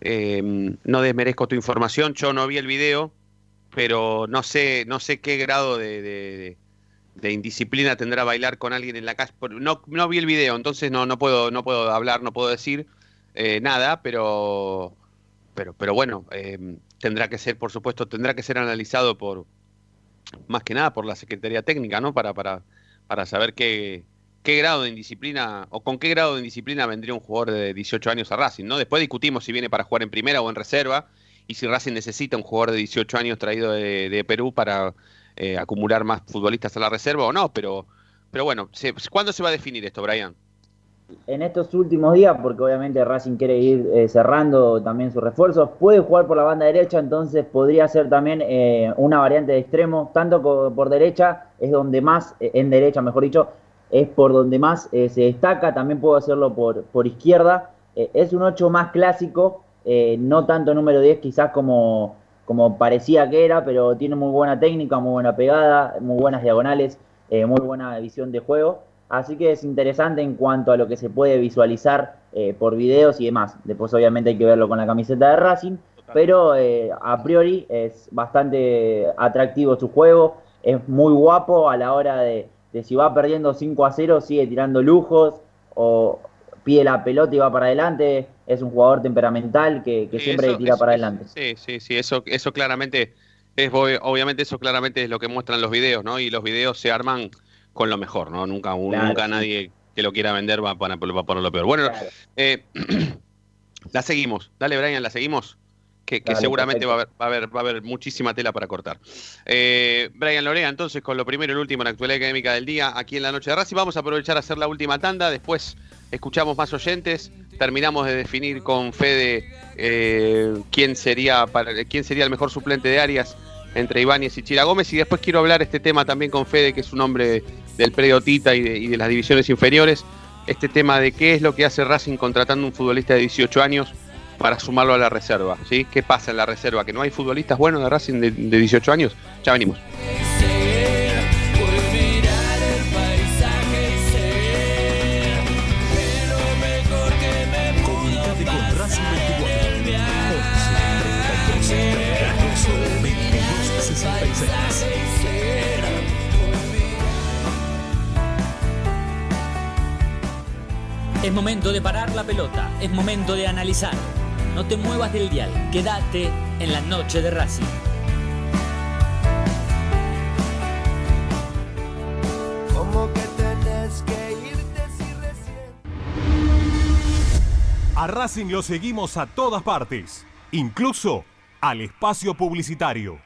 eh, no desmerezco tu información. Yo no vi el video pero no sé, no sé qué grado de, de- de indisciplina tendrá bailar con alguien en la calle. No, no vi el video, entonces no, no puedo, no puedo hablar, no puedo decir eh, nada, pero, pero, pero bueno, eh, tendrá que ser, por supuesto, tendrá que ser analizado por, más que nada por la Secretaría Técnica, ¿no? Para, para, para saber qué, qué grado de indisciplina o con qué grado de indisciplina vendría un jugador de 18 años a Racing, ¿no? Después discutimos si viene para jugar en primera o en reserva y si Racing necesita un jugador de 18 años traído de, Perú para eh, acumular más futbolistas a la reserva o no, pero, pero bueno, ¿cuándo se va a definir esto, Brian? En estos últimos días, porque obviamente Racing quiere ir eh, cerrando también sus refuerzos, puede jugar por la banda derecha, entonces podría ser también eh, una variante de extremo, tanto por derecha, es donde más, eh, en derecha mejor dicho, es por donde más eh, se destaca, también puedo hacerlo por, por izquierda, Eh, es un 8 más clásico, eh, no tanto número 10 quizás como, como parecía que era, pero tiene muy buena técnica, muy buena pegada, muy buenas diagonales, muy buena visión de juego. Así que es interesante en cuanto a lo que se puede visualizar eh, por videos y demás. Después obviamente hay que verlo con la camiseta de Racing, pero eh, a priori es bastante atractivo su juego, es muy guapo a la hora de, de si va perdiendo 5 a 0 sigue tirando lujos o pide la pelota y va para adelante, es un jugador temperamental que, que Sí, siempre eso- tira eso- para adelante. Sí, sí, sí, eso, eso claramente es ob- obviamente eso claramente es lo que muestran los videos, ¿no? Y los videos se arman con lo mejor, ¿no? Nunca, un- Claro, nunca sí. nadie que lo quiera vender va a poner, va a poner lo peor. Bueno, eh, la seguimos. Dale, Brian, la seguimos. Que, que Dale, seguramente va a, haber, va, a haber, va a haber muchísima tela para cortar. Eh, Brian Lorea, entonces, con lo primero y lo último en la actualidad académica del día, aquí en la noche de Racing, vamos a aprovechar a hacer la última tanda, después escuchamos más oyentes, terminamos de definir con Fede eh, quién, sería para, quién sería el mejor suplente de Arias entre Ibáñez y Chira Gómez, y después quiero hablar este tema también con Fede, que es un hombre del predio Tita y de, y de las divisiones inferiores, este tema de qué es lo que hace Racing contratando un futbolista de 18 años para sumarlo a la reserva, ¿sí? ¿Qué pasa en la reserva? ¿Que no hay futbolistas buenos de Racing de, de 18 años? Ya venimos. Es momento de parar la pelota, es momento de analizar. No te muevas del dial, quédate en la noche de Racing. Como que tenés que irte si recién A Racing lo seguimos a todas partes, incluso al espacio publicitario.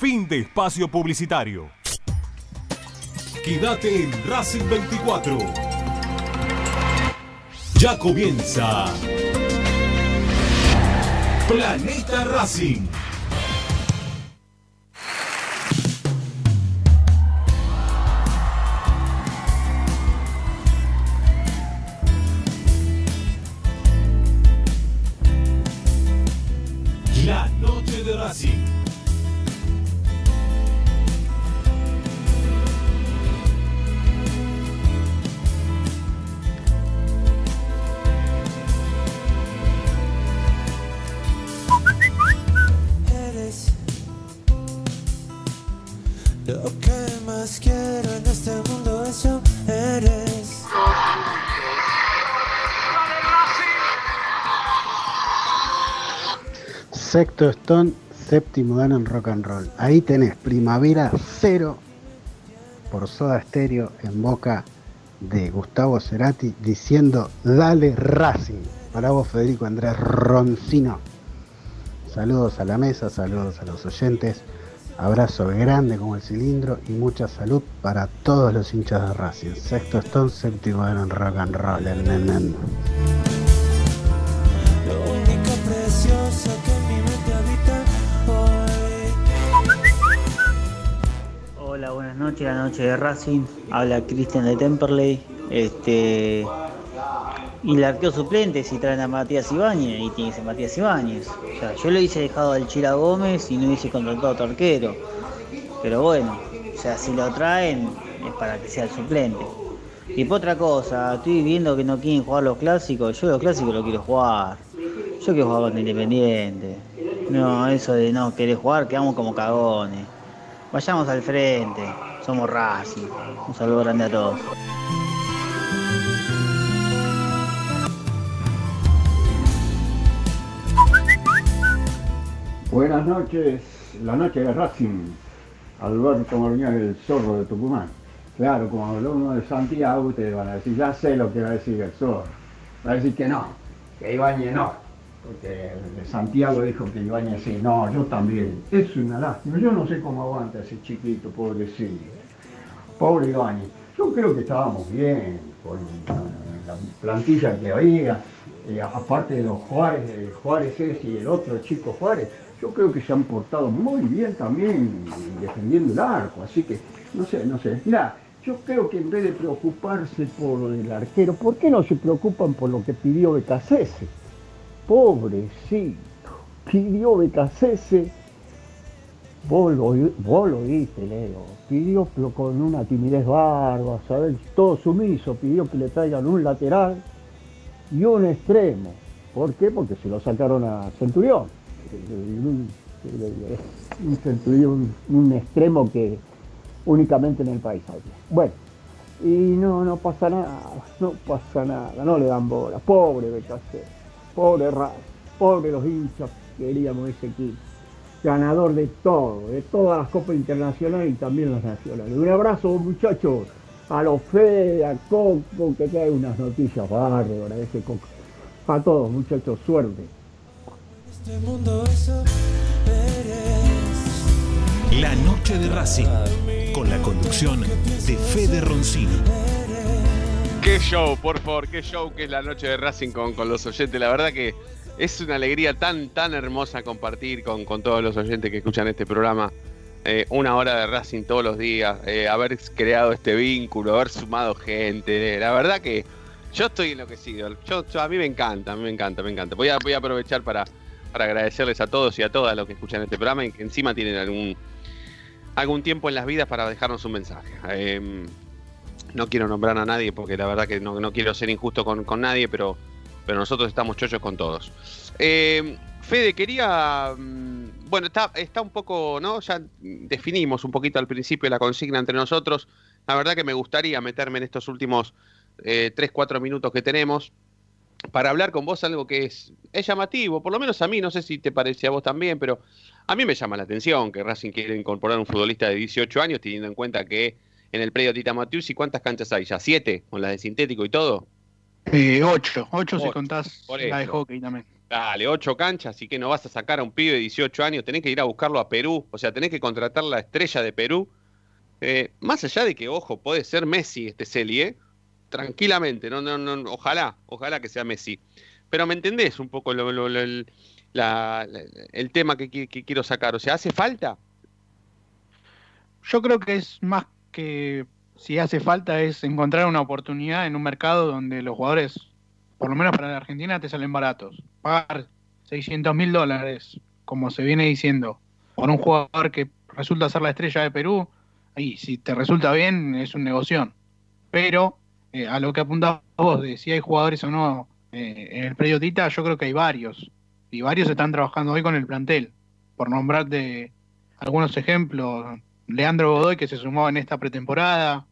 Fin de espacio publicitario. Quédate en Racing 24. Ya comienza Planeta Racing. Sexto Stone, séptimo dan en rock and roll. Ahí tenés Primavera Cero por Soda Stereo en boca de Gustavo Cerati diciendo Dale Racing. Para vos Federico Andrés Roncino. Saludos a la mesa, saludos a los oyentes. Abrazo grande como el cilindro y mucha salud para todos los hinchas de Racing. Sexto Stone, séptimo dan en rock and roll. Noches, la noche de Racing. Habla Cristian de Temperley. Este. Y el arqueo suplente si traen a Matías Ibáñez, y tiene que ser Matías Ibáñez. O sea, yo le hubiese dejado al Chila Gómez y no hubiese contratado a otro arquero. Pero bueno, o sea, si lo traen es para que sea el suplente. Y por otra cosa, estoy viendo que no quieren jugar los clásicos. Yo los clásicos los quiero jugar. Yo quiero jugar con Independiente. No, eso de no querer jugar, quedamos como cagones. Vayamos al frente. Somos Racing. Un saludo grande a todos. Buenas noches, la noche de Racing. Alberto Morñón, el zorro de Tucumán. Claro, como habló uno de Santiago, ustedes van a decir, ya sé lo que va a decir el zorro. Va a decir que no, que Ibañez no. Porque Santiago dijo que Ibañez sí, no, yo también. Es una lástima, yo no sé cómo aguanta ese chiquito, pobrecito. Pobre Ibañez. Yo creo que estábamos bien con la plantilla que había, eh, aparte de los Juárez, Juárez ese y el otro chico Juárez, yo creo que se han portado muy bien también defendiendo el arco, así que no sé, no sé. Mira, yo creo que en vez de preocuparse por el arquero, ¿por qué no se preocupan por lo que pidió Becasese? Pobrecito, pidió Becasese, vos lo, vos lo oíste, Leo, pidió pero con una timidez barba, ¿sabes? Todo sumiso, pidió que le traigan un lateral y un extremo. ¿Por qué? Porque se lo sacaron a Centurión. Un, Centurión, un extremo que únicamente en el país había. Bueno, y no, no pasa nada, no pasa nada, no le dan bola. Pobre Becasé, pobre Raz, pobre los hinchas que queríamos ese equipo. Ganador de todo, de todas las copas internacionales y también las nacionales. Un abrazo, muchachos, a los Fede, a Coco, que trae unas noticias bárbaras ese Coco. A todos, muchachos, suerte. Este mundo, eso eres. La noche de Racing, con la conducción de Fede Roncino. Qué show, por favor, qué show que es la noche de Racing con, con los oyentes. La verdad que es una alegría tan, tan hermosa compartir con, con todos los oyentes que escuchan este programa. Eh, una hora de Racing todos los días, eh, haber creado este vínculo, haber sumado gente. eh, la verdad que yo estoy enloquecido. Yo, a mí me encanta, me encanta, me encanta. Voy a, voy a aprovechar para, para agradecerles a todos y a todas los que escuchan este programa y que encima tienen algún, algún tiempo en las vidas para dejarnos un mensaje. Eh, no quiero nombrar a nadie porque la verdad que no, no quiero ser injusto con, con nadie, pero, pero nosotros estamos chochos con todos. Eh, Fede, quería. mm, Bueno, está, está un poco, ¿no? Ya definimos un poquito al principio la consigna entre nosotros. La verdad que me gustaría meterme en estos últimos 3, 4 minutos que tenemos para hablar con vos algo que es, es llamativo, por lo menos a mí, no sé si te parece a vos también, pero a mí me llama la atención que Racing quiere incorporar un futbolista de 18 años, teniendo en cuenta que en el predio Tita Matius, ¿y cuántas canchas hay? ¿Ya siete? ¿Con las de sintético y todo? Eh, ocho, ocho si contás la de hockey también. Dale, ocho canchas, así que no vas a sacar a un pibe de 18 años, tenés que ir a buscarlo a Perú, o sea, tenés que contratar la estrella de Perú Eh, más allá de que, ojo, puede ser Messi este Celi, ¿eh? Tranquilamente, no, no, no, ojalá, ojalá que sea Messi. Pero me entendés un poco lo, lo, lo, el, la, la, el, tema que, que, que, quiero sacar. O sea, ¿hace falta? Yo creo que es más que si hace falta es encontrar una oportunidad en un mercado donde los jugadores, por lo menos para la Argentina, te salen baratos. Pagar 600 mil dólares, como se viene diciendo, por un jugador que resulta ser la estrella de Perú, y si te resulta bien, es un negocio. Pero eh, a lo que apuntas vos, de si hay jugadores o no eh, en el predio Tita, yo creo que hay varios. Y varios están trabajando hoy con el plantel. Por nombrarte algunos ejemplos, Leandro Godoy, que se sumó en esta pretemporada.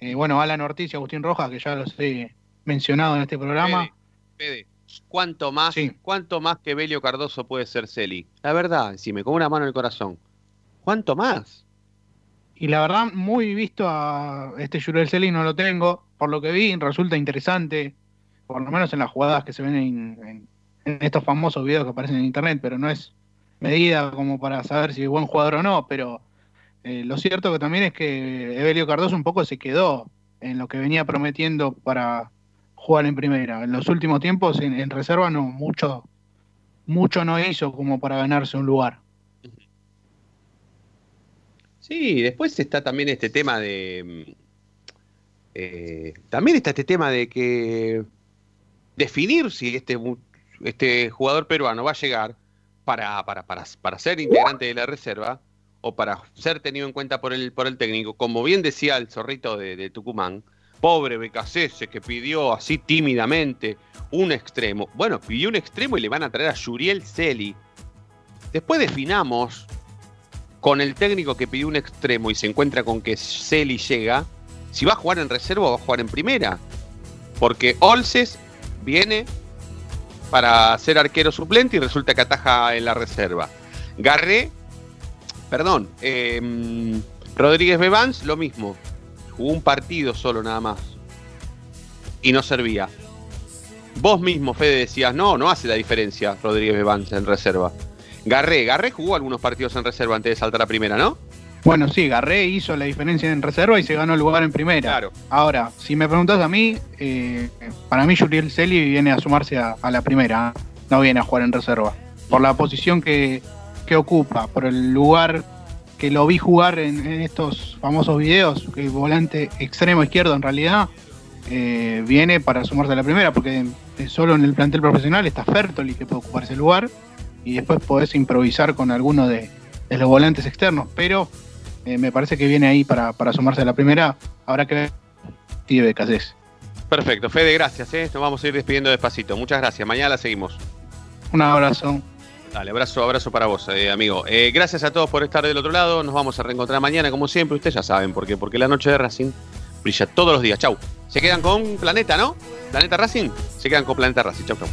Eh, bueno, Alan Ortiz y Agustín Rojas, que ya los he mencionado en este programa. Fede, ¿cuánto más, sí. cuánto más que Belio Cardoso puede ser Celi? La verdad, si me con una mano en el corazón. ¿Cuánto más? Y la verdad, muy visto a este Jurel Celi no lo tengo. Por lo que vi, resulta interesante, por lo menos en las jugadas que se ven en, en, en estos famosos videos que aparecen en internet, pero no es medida como para saber si es buen jugador o no, pero eh, lo cierto que también es que Evelio Cardoso un poco se quedó en lo que venía prometiendo para jugar en primera. En los últimos tiempos en, reserva no mucho mucho no hizo como para ganarse un lugar. Sí, después está también este tema de eh, también está este tema de que definir si este este jugador peruano va a llegar para, para, para, para ser integrante de la reserva o para ser tenido en cuenta por el, por el técnico, como bien decía el zorrito de, Tucumán, pobre Becasese que pidió así tímidamente un extremo. Bueno, pidió un extremo y le van a traer a Yuriel Celi. Después definamos con el técnico que pidió un extremo y se encuentra con que Celi llega, si va a jugar en reserva o va a jugar en primera. Porque Olses viene para ser arquero suplente y resulta que ataja en la reserva. Garré Perdón, eh, Rodríguez Bebans, lo mismo. Jugó un partido solo nada más. Y no servía. Vos mismo, Fede, decías, no, no hace la diferencia Rodríguez Bebans en reserva. Garré, Garré jugó algunos partidos en reserva antes de saltar a primera, ¿no? Bueno, sí, Garré hizo la diferencia en reserva y se ganó el lugar en primera. Claro. Ahora, si me preguntas a mí, eh, para mí Juriel Celi viene a sumarse a, a, la primera, no viene a jugar en reserva. Por la posición que, que ocupa, por el lugar que lo vi jugar en, en estos famosos videos, que el volante extremo izquierdo en realidad eh, viene para sumarse a la primera, porque solo en el plantel profesional está Fertoli que puede ocupar ese lugar y después podés improvisar con alguno de, de los volantes externos, pero eh, me parece que viene ahí para, para, sumarse a la primera. Habrá que ver si de Casés. Perfecto, Fede, gracias. ¿eh? Nos vamos a ir despidiendo despacito. Muchas gracias. Mañana la seguimos. Un abrazo. Dale, abrazo, abrazo para vos, eh, amigo. Eh, gracias a todos por estar del otro lado. Nos vamos a reencontrar mañana, como siempre. Ustedes ya saben por qué. Porque la noche de Racing brilla todos los días. Chau. Se quedan con Planeta, ¿no? Planeta Racing. Se quedan con Planeta Racing. Chau, chau.